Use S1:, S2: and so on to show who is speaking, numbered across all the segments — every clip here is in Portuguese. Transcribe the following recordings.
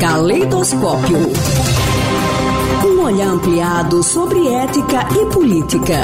S1: Caleidoscópio. Um olhar ampliado sobre ética e política.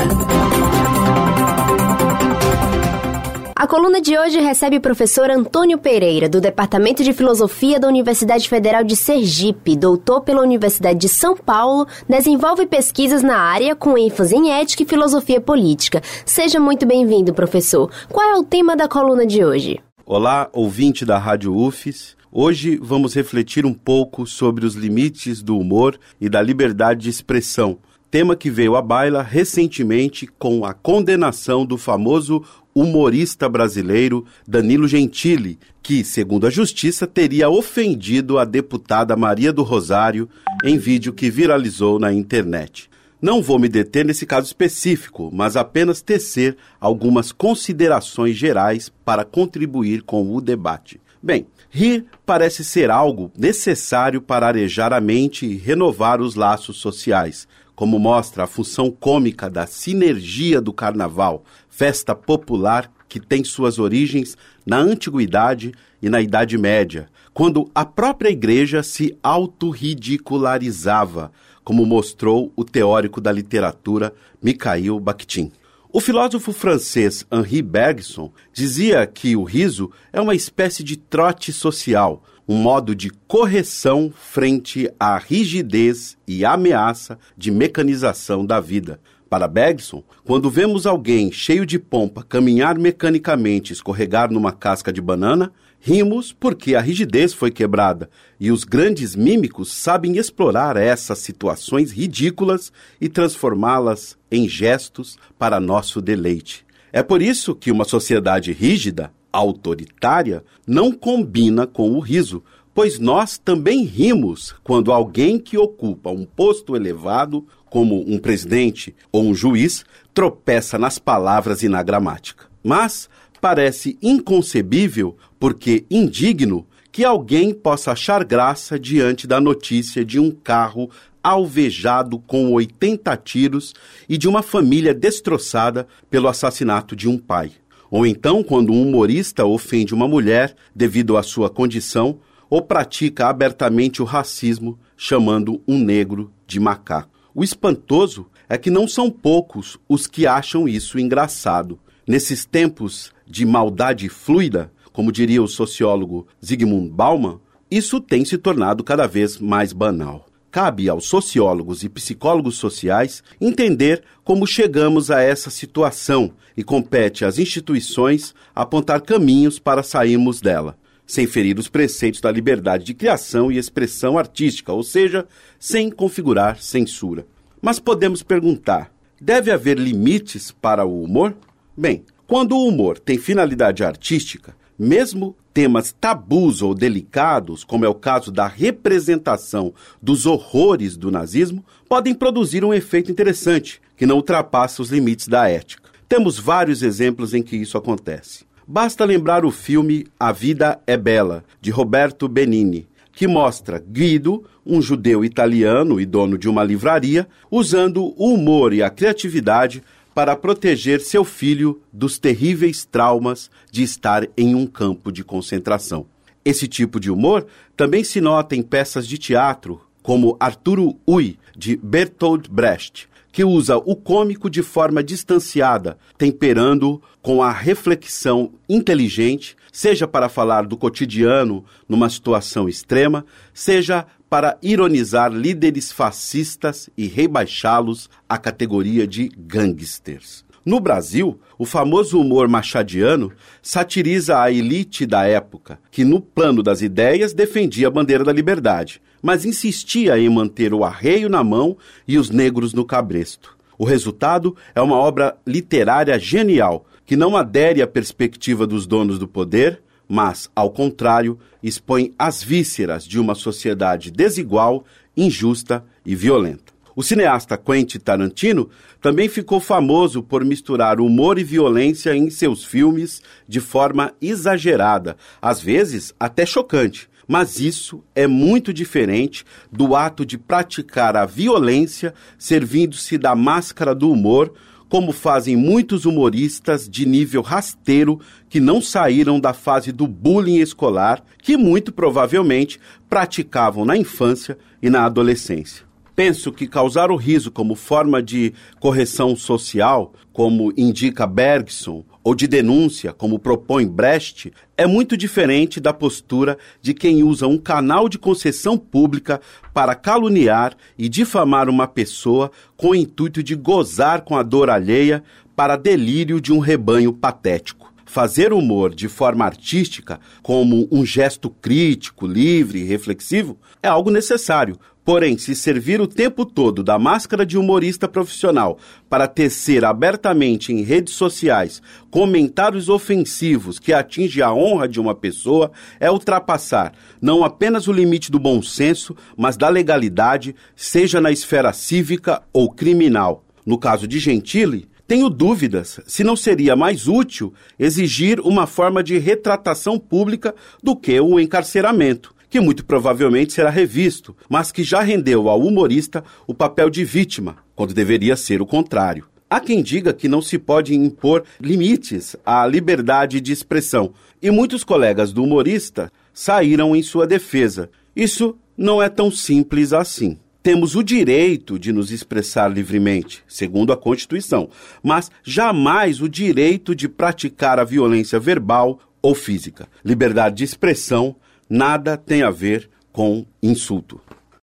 S2: A coluna de hoje recebe o professor Antônio Pereira, do Departamento de Filosofia da Universidade Federal de Sergipe, doutor pela Universidade de São Paulo, desenvolve pesquisas na área com ênfase em ética e filosofia política. Seja muito bem-vindo, professor. Qual é o tema da coluna de hoje?
S3: Olá, ouvinte da Rádio UFES. Hoje vamos refletir um pouco sobre os limites do humor e da liberdade de expressão, tema que veio à baila recentemente com a condenação do famoso humorista brasileiro Danilo Gentili, que, segundo a justiça, teria ofendido a deputada Maria do Rosário em vídeo que viralizou na internet. Não vou me deter nesse caso específico, mas apenas tecer algumas considerações gerais para contribuir com o debate. Bem, rir parece ser algo necessário para arejar a mente e renovar os laços sociais, como mostra a função cômica da sinergia do carnaval, festa popular que tem suas origens na antiguidade e na Idade Média, quando a própria igreja se autorridicularizava, como mostrou o teórico da literatura Mikhail Bakhtin. O filósofo francês Henri Bergson dizia que o riso é uma espécie de trote social, um modo de correção frente à rigidez e ameaça de mecanização da vida. Para Bergson, quando vemos alguém cheio de pompa caminhar mecanicamente escorregar numa casca de banana, rimos porque a rigidez foi quebrada e os grandes mímicos sabem explorar essas situações ridículas e transformá-las em gestos para nosso deleite. É por isso que uma sociedade rígida, autoritária, não combina com o riso, pois nós também rimos quando alguém que ocupa um posto elevado, como um presidente ou um juiz, tropeça nas palavras e na gramática. Mas parece inconcebível, porque indigno, que alguém possa achar graça diante da notícia de um carro alvejado com 80 tiros e de uma família destroçada pelo assassinato de um pai. Ou então, quando um humorista ofende uma mulher devido à sua condição ou pratica abertamente o racismo, chamando um negro de macaco. O espantoso é que não são poucos os que acham isso engraçado. Nesses tempos de maldade fluida, como diria o sociólogo Zygmunt Bauman, isso tem se tornado cada vez mais banal. Cabe aos sociólogos e psicólogos sociais entender como chegamos a essa situação e compete às instituições apontar caminhos para sairmos dela, sem ferir os preceitos da liberdade de criação e expressão artística, ou seja, sem configurar censura. Mas podemos perguntar: deve haver limites para o humor? Bem, quando o humor tem finalidade artística, mesmo temas tabus ou delicados, como é o caso da representação dos horrores do nazismo, podem produzir um efeito interessante, que não ultrapassa os limites da ética. Temos vários exemplos em que isso acontece. Basta lembrar o filme A Vida é Bela, de Roberto Benini, que mostra Guido, um judeu italiano e dono de uma livraria, usando o humor e a criatividade para proteger seu filho dos terríveis traumas de estar em um campo de concentração. Esse tipo de humor também se nota em peças de teatro, como Arturo Ui, de Bertolt Brecht, que usa o cômico de forma distanciada, temperando com a reflexão inteligente, seja para falar do cotidiano numa situação extrema, seja para ironizar líderes fascistas e rebaixá-los à categoria de gangsters. No Brasil, o famoso humor machadiano satiriza a elite da época, que, no plano das ideias, defendia a bandeira da liberdade, mas insistia em manter o arreio na mão e os negros no cabresto. O resultado é uma obra literária genial, que não adere à perspectiva dos donos do poder, mas, ao contrário, expõe as vísceras de uma sociedade desigual, injusta e violenta. O cineasta Quentin Tarantino também ficou famoso por misturar humor e violência em seus filmes de forma exagerada, às vezes até chocante. Mas isso é muito diferente do ato de praticar a violência servindo-se da máscara do humor, como fazem muitos humoristas de nível rasteiro que não saíram da fase do bullying escolar, que muito provavelmente praticavam na infância e na adolescência. Penso que causar o riso como forma de correção social, como indica Bergson, ou de denúncia, como propõe Brecht, é muito diferente da postura de quem usa um canal de concessão pública para caluniar e difamar uma pessoa com o intuito de gozar com a dor alheia para delírio de um rebanho patético. Fazer humor de forma artística, como um gesto crítico, livre e reflexivo, é algo necessário, Porém, se servir o tempo todo da máscara de humorista profissional para tecer abertamente em redes sociais comentários ofensivos que atingem a honra de uma pessoa, é ultrapassar não apenas o limite do bom senso, mas da legalidade, seja na esfera cívica ou criminal. No caso de Gentili, tenho dúvidas se não seria mais útil exigir uma forma de retratação pública do que o encarceramento que muito provavelmente será revisto, mas que já rendeu ao humorista o papel de vítima, quando deveria ser o contrário. Há quem diga que não se pode impor limites à liberdade de expressão, e muitos colegas do humorista saíram em sua defesa. Isso não é tão simples assim. Temos o direito de nos expressar livremente, segundo a Constituição, mas jamais o direito de praticar a violência verbal ou física. Liberdade de expressão nada tem a ver com insulto.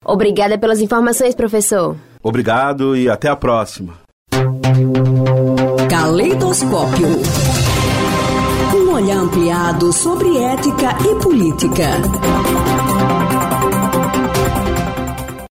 S2: Obrigada pelas informações, professor.
S3: Obrigado e até a próxima.
S1: Caleidoscópio. Um olhar ampliado sobre ética e política.